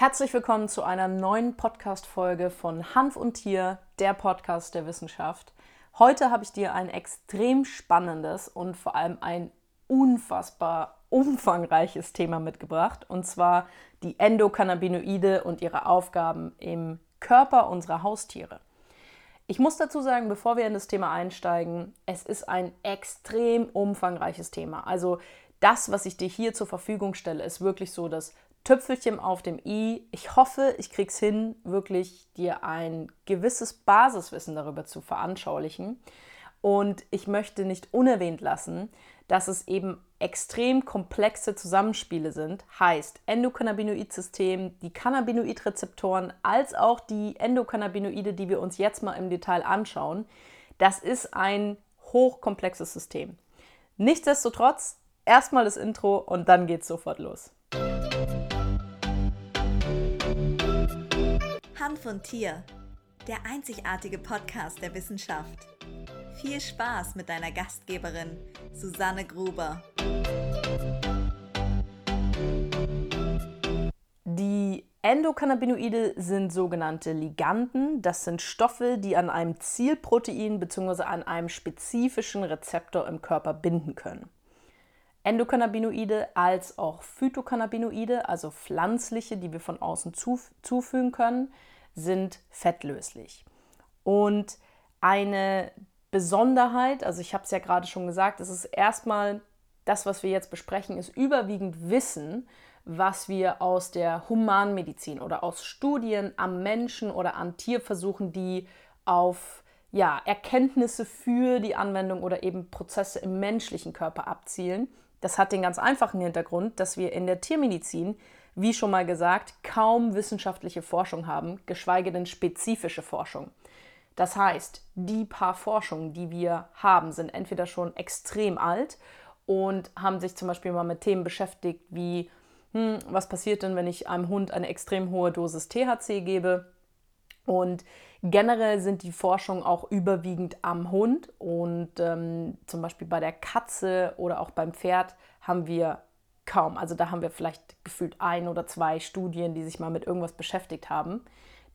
Herzlich willkommen zu einer neuen Podcast-Folge von Hanf und Tier, der Podcast der Wissenschaft. Heute habe ich dir ein extrem spannendes und vor allem ein unfassbar umfangreiches Thema mitgebracht, und zwar die Endokannabinoide und ihre Aufgaben im Körper unserer Haustiere. Ich muss dazu sagen, bevor wir in das Thema einsteigen, es ist ein extrem umfangreiches Thema. Also das, was ich dir hier zur Verfügung stelle, ist wirklich so das Tüpfelchen auf dem i. Ich hoffe, ich krieg's hin, wirklich dir ein gewisses Basiswissen darüber zu veranschaulichen. Und ich möchte nicht unerwähnt lassen, dass es eben extrem komplexe Zusammenspiele sind. Heißt, Endokannabinoid-System, die Cannabinoid-Rezeptoren als auch die Endokannabinoide, die wir uns jetzt mal im Detail anschauen, das ist ein hochkomplexes System. Nichtsdestotrotz, erstmal das Intro und dann geht's sofort los. Hanf und Tier, der einzigartige Podcast der Wissenschaft. Viel Spaß mit deiner Gastgeberin Susanne Gruber. Die Endokannabinoide sind sogenannte Liganden. Das sind Stoffe, die an einem Zielprotein bzw. an einem spezifischen Rezeptor im Körper binden können. Endokannabinoide als auch Phytokannabinoide, also pflanzliche, die wir von außen zufügen können, sind fettlöslich. Und eine Besonderheit, also ich habe es ja gerade schon gesagt, es ist erstmal das, was wir jetzt besprechen, ist überwiegend Wissen, was wir aus der Humanmedizin oder aus Studien am Menschen oder an Tierversuchen, die auf ja, Erkenntnisse für die Anwendung oder eben Prozesse im menschlichen Körper abzielen. Das hat den ganz einfachen Hintergrund, dass wir in der Tiermedizin, wie schon mal gesagt, kaum wissenschaftliche Forschung haben, geschweige denn spezifische Forschung. Das heißt, die paar Forschungen, die wir haben, sind entweder schon extrem alt und haben sich zum Beispiel mal mit Themen beschäftigt wie, hm, was passiert denn, wenn ich einem Hund eine extrem hohe Dosis THC gebe? Und generell sind die Forschungen auch überwiegend am Hund und ähm, zum Beispiel bei der Katze oder auch beim Pferd haben wir kaum. Also da haben wir vielleicht gefühlt ein oder zwei Studien, die sich mal mit irgendwas beschäftigt haben.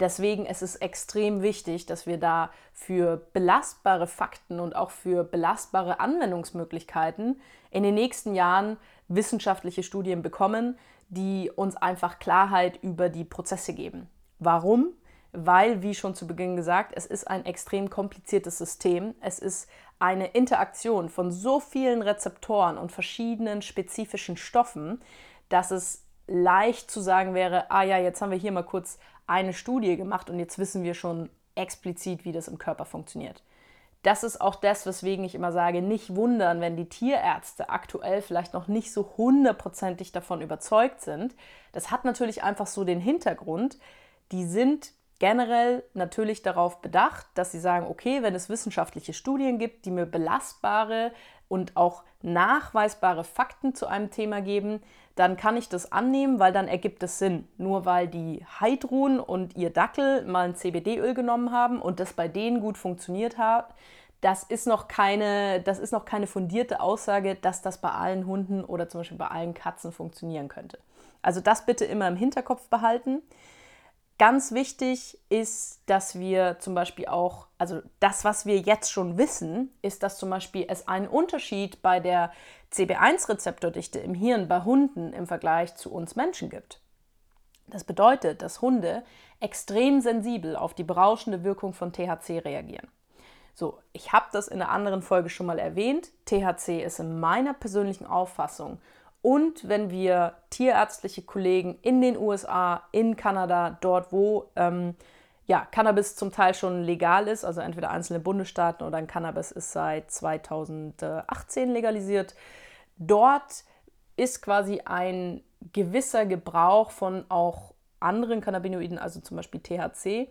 Deswegen ist es extrem wichtig, dass wir da für belastbare Fakten und auch für belastbare Anwendungsmöglichkeiten in den nächsten Jahren wissenschaftliche Studien bekommen, die uns einfach Klarheit über die Prozesse geben. Warum? Weil, wie schon zu Beginn gesagt, es ist ein extrem kompliziertes System. Es ist eine Interaktion von so vielen Rezeptoren und verschiedenen spezifischen Stoffen, dass es leicht zu sagen wäre, ah ja, jetzt haben wir hier mal kurz eine Studie gemacht und jetzt wissen wir schon explizit, wie das im Körper funktioniert. Das ist auch das, weswegen ich immer sage, nicht wundern, wenn die Tierärzte aktuell vielleicht noch nicht so hundertprozentig davon überzeugt sind. Das hat natürlich einfach so den Hintergrund, die sind generell natürlich darauf bedacht, dass sie sagen, okay, wenn es wissenschaftliche Studien gibt, die mir belastbare und auch nachweisbare Fakten zu einem Thema geben, dann kann ich das annehmen, weil dann ergibt es Sinn. Nur weil die Heidrun und ihr Dackel mal ein CBD-Öl genommen haben und das bei denen gut funktioniert hat, das ist noch keine, das ist noch keine fundierte Aussage, dass das bei allen Hunden oder zum Beispiel bei allen Katzen funktionieren könnte. Also das bitte immer im Hinterkopf behalten. Ganz wichtig ist, dass wir zum Beispiel auch, also das, was wir jetzt schon wissen, ist, dass zum Beispiel es einen Unterschied bei der CB1-Rezeptordichte im Hirn bei Hunden im Vergleich zu uns Menschen gibt. Das bedeutet, dass Hunde extrem sensibel auf die berauschende Wirkung von THC reagieren. So, ich habe das in einer anderen Folge schon mal erwähnt. THC ist in meiner persönlichen Auffassung und wenn wir tierärztliche Kollegen in den USA, in Kanada, dort wo ähm, ja, Cannabis zum Teil schon legal ist, also entweder einzelne Bundesstaaten oder ein Cannabis ist seit 2018 legalisiert, dort ist quasi ein gewisser Gebrauch von auch anderen Cannabinoiden, also zum Beispiel THC.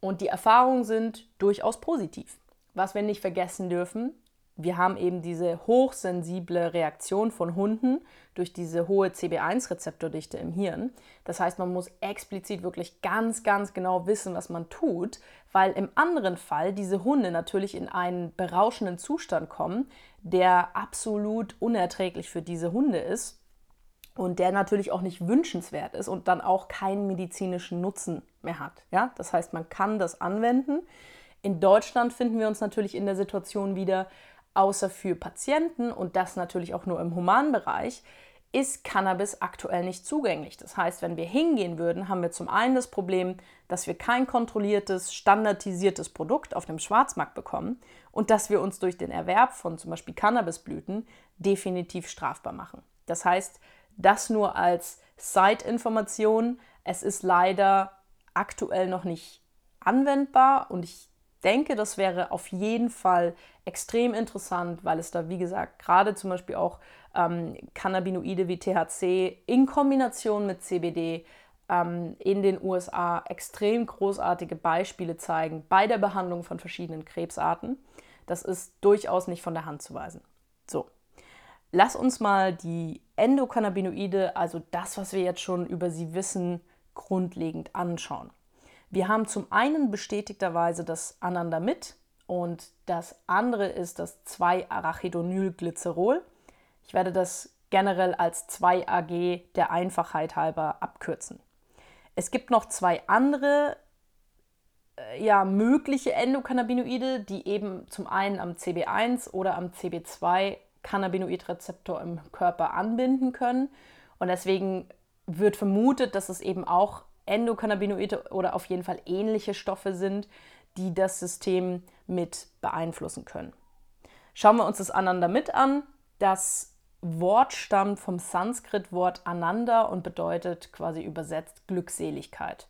Und die Erfahrungen sind durchaus positiv. Was wir nicht vergessen dürfen, wir haben eben diese hochsensible Reaktion von Hunden durch diese hohe CB1-Rezeptordichte im Hirn. Das heißt, man muss explizit wirklich ganz, ganz genau wissen, was man tut, weil im anderen Fall diese Hunde natürlich in einen berauschenden Zustand kommen, der absolut unerträglich für diese Hunde ist. und der natürlich auch nicht wünschenswert ist und dann auch keinen medizinischen Nutzen mehr hat. Ja? Das heißt, man kann das anwenden. In Deutschland finden wir uns natürlich in der Situation wieder, außer für Patienten und das natürlich auch nur im Humanbereich, ist Cannabis aktuell nicht zugänglich. Das heißt, wenn wir hingehen würden, haben wir zum einen das Problem, dass wir kein kontrolliertes, standardisiertes Produkt auf dem Schwarzmarkt bekommen und dass wir uns durch den Erwerb von zum Beispiel Cannabisblüten definitiv strafbar machen. Das heißt, das nur als Side-Information. Es ist leider aktuell noch nicht anwendbar und ich denke, das wäre auf jeden Fall extrem interessant, weil es da, wie gesagt, gerade zum Beispiel auch ähm, Cannabinoide wie THC in Kombination mit CBD ähm, in den USA extrem großartige Beispiele zeigen bei der Behandlung von verschiedenen Krebsarten. Das ist durchaus nicht von der Hand zu weisen. So, lass uns mal die Endokannabinoide, also das, was wir jetzt schon über sie wissen, grundlegend anschauen. Wir haben zum einen bestätigterweise das Anandamid und das andere ist das 2-Arachidonylglycerol. Ich werde das generell als 2-AG der Einfachheit halber abkürzen. Es gibt noch zwei andere äh, ja, mögliche Endokannabinoide, die eben zum einen am CB1 oder am CB2 Cannabinoidrezeptor im Körper anbinden können. Und deswegen wird vermutet, dass es eben auch Endokannabinoide oder auf jeden Fall ähnliche Stoffe sind, die das System mit beeinflussen können. Schauen wir uns das Ananda mit an. Das Wort stammt vom Sanskrit-Wort Ananda und bedeutet quasi übersetzt Glückseligkeit.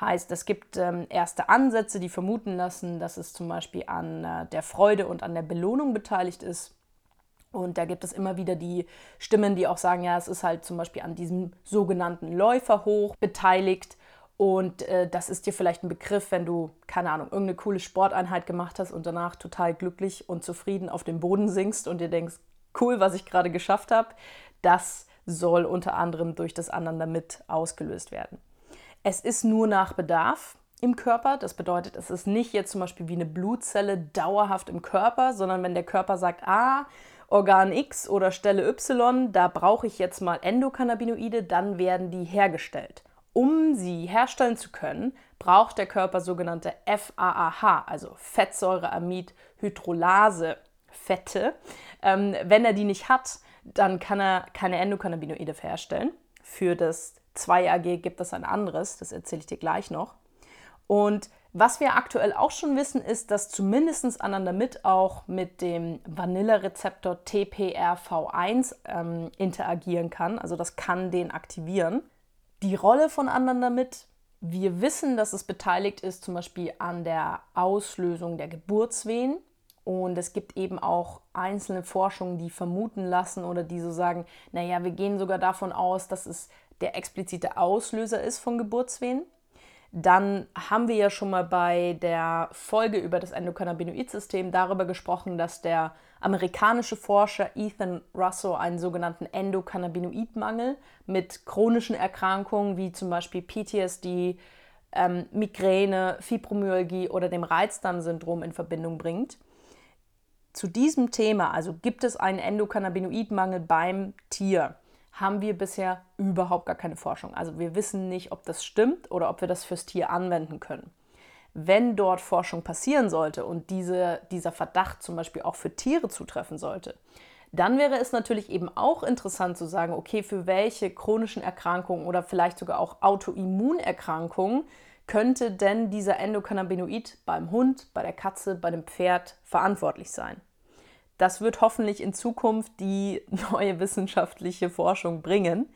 Heißt, es gibt ähm, erste Ansätze, die vermuten lassen, dass es zum Beispiel an äh, der Freude und an der Belohnung beteiligt ist. Und da gibt es immer wieder die Stimmen, die auch sagen, ja, es ist halt zum Beispiel an diesem sogenannten Läuferhoch beteiligt. Und äh, das ist dir vielleicht ein Begriff, wenn du, keine Ahnung, irgendeine coole Sporteinheit gemacht hast und danach total glücklich und zufrieden auf dem Boden singst und dir denkst, cool, was ich gerade geschafft habe. Das soll unter anderem durch das Aneinander mit ausgelöst werden. Es ist nur nach Bedarf im Körper. Das bedeutet, es ist nicht jetzt zum Beispiel wie eine Blutzelle dauerhaft im Körper, sondern wenn der Körper sagt, ah, Organ X oder Stelle Y, da brauche ich jetzt mal Endokannabinoide, dann werden die hergestellt. Um sie herstellen zu können, braucht der Körper sogenannte FAAH, also Fettsäureamid-Hydrolase Fette. Ähm, wenn er die nicht hat, dann kann er keine Endokannabinoide herstellen. Für das 2AG gibt es ein anderes, das erzähle ich dir gleich noch. Und was wir aktuell auch schon wissen, ist, dass zumindest Anandamid auch mit dem Vanilla-Rezeptor TPRV1 ähm, interagieren kann. Also das kann den aktivieren. Die Rolle von Anandamid, wir wissen, dass es beteiligt ist zum Beispiel an der Auslösung der Geburtswehen. Und es gibt eben auch einzelne Forschungen, die vermuten lassen oder die so sagen, naja, wir gehen sogar davon aus, dass es der explizite Auslöser ist von Geburtswehen. Dann haben wir ja schon mal bei der Folge über das Endokannabinoid-System darüber gesprochen, dass der amerikanische Forscher Ethan Russo einen sogenannten Endokannabinoidmangel mit chronischen Erkrankungen wie zum Beispiel PTSD, ähm, Migräne, Fibromyalgie oder dem Reizdarmsyndrom in Verbindung bringt. Zu diesem Thema, also gibt es einen Endokannabinoidmangel beim Tier, haben wir bisher überhaupt gar keine Forschung. Also wir wissen nicht, ob das stimmt oder ob wir das fürs Tier anwenden können. Wenn dort Forschung passieren sollte und diese, dieser Verdacht zum Beispiel auch für Tiere zutreffen sollte, dann wäre es natürlich eben auch interessant zu sagen, okay, für welche chronischen Erkrankungen oder vielleicht sogar auch Autoimmunerkrankungen könnte denn dieser Endokannabinoid beim Hund, bei der Katze, bei dem Pferd verantwortlich sein? Das wird hoffentlich in Zukunft die neue wissenschaftliche Forschung bringen.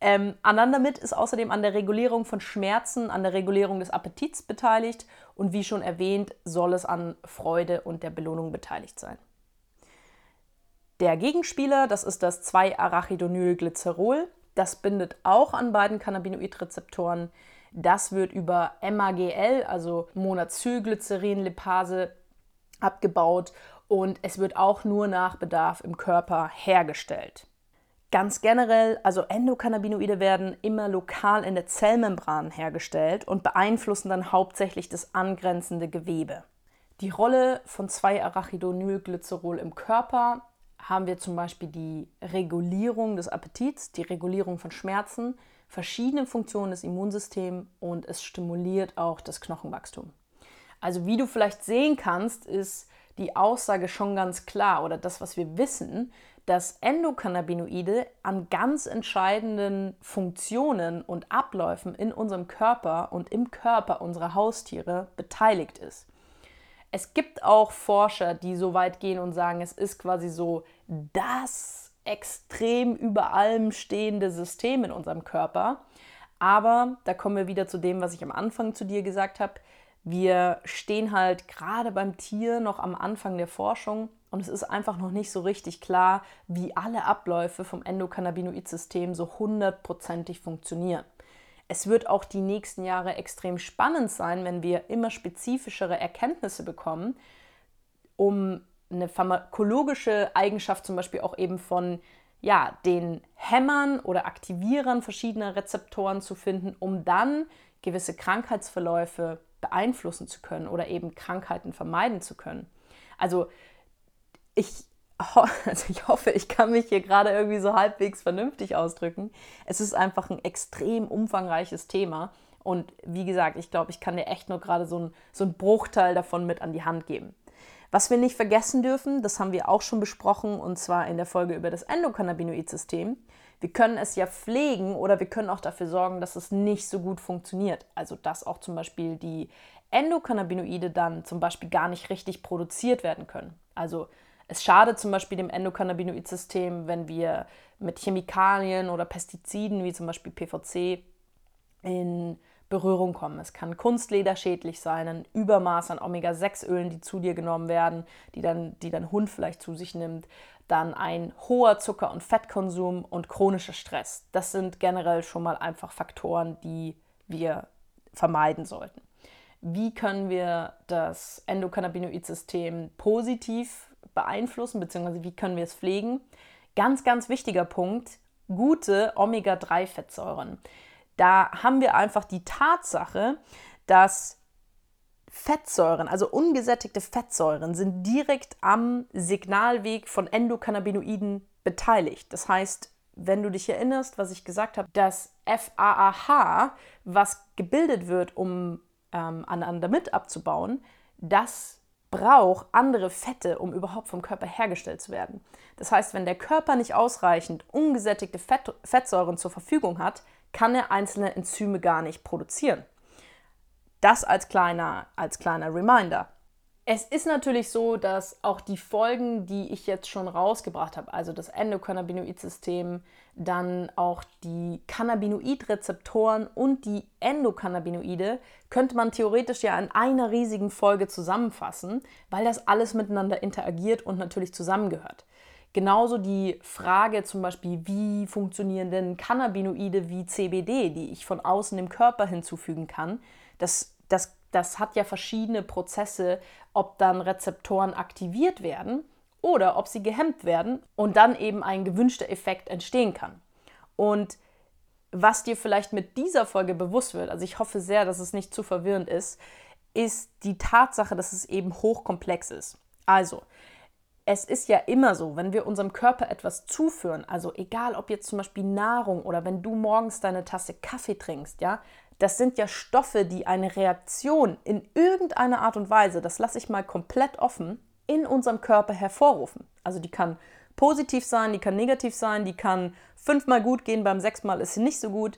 Ähm, Anandamid ist außerdem an der Regulierung von Schmerzen, an der Regulierung des Appetits beteiligt und wie schon erwähnt, soll es an Freude und der Belohnung beteiligt sein. Der Gegenspieler, das ist das 2-Arachidonylglycerol. Das bindet auch an beiden Cannabinoidrezeptoren. Das wird über MAGL, also Monacylglycerin-Lipase, abgebaut und es wird auch nur nach Bedarf im Körper hergestellt. Ganz generell, also Endokannabinoide werden immer lokal in der Zellmembran hergestellt und beeinflussen dann hauptsächlich das angrenzende Gewebe. Die Rolle von 2-Arachidonylglycerol im Körper haben wir zum Beispiel die Regulierung des Appetits, die Regulierung von Schmerzen, verschiedene Funktionen des Immunsystems und es stimuliert auch das Knochenwachstum. Also wie du vielleicht sehen kannst, ist die Aussage schon ganz klar oder das, was wir wissen, dass Endokannabinoide an ganz entscheidenden Funktionen und Abläufen in unserem Körper und im Körper unserer Haustiere beteiligt ist. Es gibt auch Forscher, die so weit gehen und sagen, es ist quasi so das extrem über allem stehende System in unserem Körper. Aber da kommen wir wieder zu dem, was ich am Anfang zu dir gesagt habe. Wir stehen halt gerade beim Tier noch am Anfang der Forschung und es ist einfach noch nicht so richtig klar, wie alle Abläufe vom Endokannabinoid-System so hundertprozentig funktionieren. Es wird auch die nächsten Jahre extrem spannend sein, wenn wir immer spezifischere Erkenntnisse bekommen, um eine pharmakologische Eigenschaft zum Beispiel auch eben von ja, den Hämmern oder Aktivierern verschiedener Rezeptoren zu finden, um dann gewisse Krankheitsverläufe beeinflussen zu können oder eben Krankheiten vermeiden zu können. Also ich, also ich hoffe, ich kann mich hier gerade irgendwie so halbwegs vernünftig ausdrücken. Es ist einfach ein extrem umfangreiches Thema. Und wie gesagt, ich glaube, ich kann dir echt nur gerade so, ein, so einen Bruchteil davon mit an die Hand geben. Was wir nicht vergessen dürfen, das haben wir auch schon besprochen, und zwar in der Folge über das Endokannabinoid-System. Wir können es ja pflegen oder wir können auch dafür sorgen, dass es nicht so gut funktioniert. Also dass auch zum Beispiel die Endokannabinoide dann zum Beispiel gar nicht richtig produziert werden können. Also es schadet zum Beispiel dem Endokannabinoid-System, wenn wir mit Chemikalien oder Pestiziden wie zum Beispiel PVC in Berührung kommen. Es kann Kunstleder schädlich sein, ein Übermaß an Omega-6-Ölen, die zu dir genommen werden, die dann, die dein Hund vielleicht zu sich nimmt. Dann ein hoher Zucker- und Fettkonsum und chronischer Stress. Das sind generell schon mal einfach Faktoren, die wir vermeiden sollten. Wie können wir das Endokannabinoid-System positiv beeinflussen, beziehungsweise wie können wir es pflegen? Ganz, ganz wichtiger Punkt, gute Omega-3-Fettsäuren da haben wir einfach die Tatsache, dass Fettsäuren, also ungesättigte Fettsäuren, sind direkt am Signalweg von Endokannabinoiden beteiligt. Das heißt, wenn du dich erinnerst, was ich gesagt habe, das FAAH, was gebildet wird, um ähm, Anandamid abzubauen, das braucht andere Fette, um überhaupt vom Körper hergestellt zu werden. Das heißt, wenn der Körper nicht ausreichend ungesättigte Fett Fettsäuren zur Verfügung hat, kann er einzelne Enzyme gar nicht produzieren. Das als kleiner, als kleiner Reminder. Es ist natürlich so, dass auch die Folgen, die ich jetzt schon rausgebracht habe, also das Endokannabinoid-System, dann auch die Cannabinoid-Rezeptoren und die Endokannabinoide, könnte man theoretisch ja in einer riesigen Folge zusammenfassen, weil das alles miteinander interagiert und natürlich zusammengehört. Genauso die Frage zum Beispiel, wie funktionieren denn Cannabinoide wie CBD, die ich von außen im Körper hinzufügen kann, das, das, das hat ja verschiedene Prozesse, ob dann Rezeptoren aktiviert werden oder ob sie gehemmt werden und dann eben ein gewünschter Effekt entstehen kann. Und was dir vielleicht mit dieser Folge bewusst wird, also ich hoffe sehr, dass es nicht zu verwirrend ist, ist die Tatsache, dass es eben hochkomplex ist. Also, es ist ja immer so, wenn wir unserem Körper etwas zuführen, also egal ob jetzt zum Beispiel Nahrung oder wenn du morgens deine Tasse Kaffee trinkst, ja, das sind ja Stoffe, die eine Reaktion in irgendeiner Art und Weise, das lasse ich mal komplett offen, in unserem Körper hervorrufen. Also die kann positiv sein, die kann negativ sein, die kann fünfmal gut gehen, beim sechsmal ist sie nicht so gut.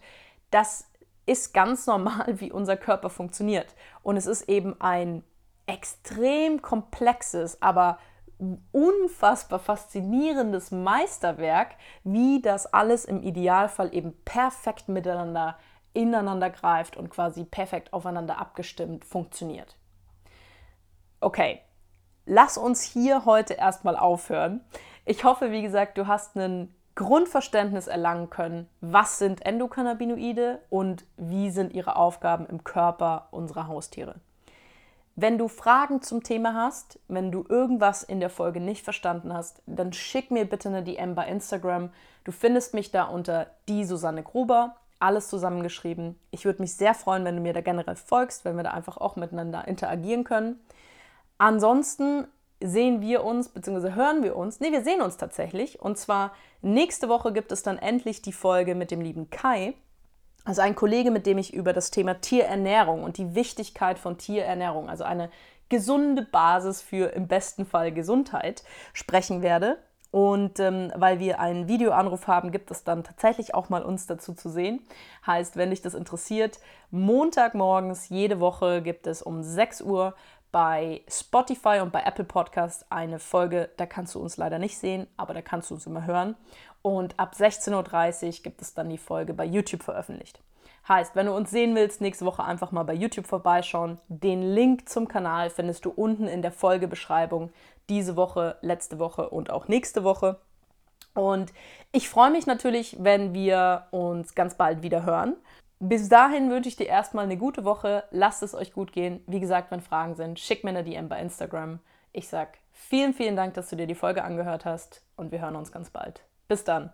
Das ist ganz normal, wie unser Körper funktioniert. Und es ist eben ein extrem komplexes, aber unfassbar faszinierendes Meisterwerk, wie das alles im Idealfall eben perfekt miteinander ineinander greift und quasi perfekt aufeinander abgestimmt funktioniert. Okay, lass uns hier heute erstmal aufhören. Ich hoffe, wie gesagt, du hast ein Grundverständnis erlangen können, was sind Endokannabinoide und wie sind ihre Aufgaben im Körper unserer Haustiere. Wenn du Fragen zum Thema hast, wenn du irgendwas in der Folge nicht verstanden hast, dann schick mir bitte eine DM bei Instagram. Du findest mich da unter die Susanne Gruber, alles zusammengeschrieben. Ich würde mich sehr freuen, wenn du mir da generell folgst, wenn wir da einfach auch miteinander interagieren können. Ansonsten sehen wir uns, beziehungsweise hören wir uns. Ne, wir sehen uns tatsächlich. Und zwar nächste Woche gibt es dann endlich die Folge mit dem lieben Kai. Also ein Kollege, mit dem ich über das Thema Tierernährung und die Wichtigkeit von Tierernährung, also eine gesunde Basis für im besten Fall Gesundheit, sprechen werde. Und ähm, weil wir einen Videoanruf haben, gibt es dann tatsächlich auch mal uns dazu zu sehen. Heißt, wenn dich das interessiert, Montagmorgens jede Woche gibt es um 6 Uhr bei Spotify und bei Apple Podcast eine Folge. Da kannst du uns leider nicht sehen, aber da kannst du uns immer hören. Und ab 16.30 Uhr gibt es dann die Folge bei YouTube veröffentlicht. Heißt, wenn du uns sehen willst, nächste Woche einfach mal bei YouTube vorbeischauen. Den Link zum Kanal findest du unten in der Folgebeschreibung diese Woche, letzte Woche und auch nächste Woche. Und ich freue mich natürlich, wenn wir uns ganz bald wieder hören. Bis dahin wünsche ich dir erstmal eine gute Woche. Lasst es euch gut gehen. Wie gesagt, wenn Fragen sind, schick mir eine DM bei Instagram. Ich sage vielen, vielen Dank, dass du dir die Folge angehört hast und wir hören uns ganz bald. Bis dann.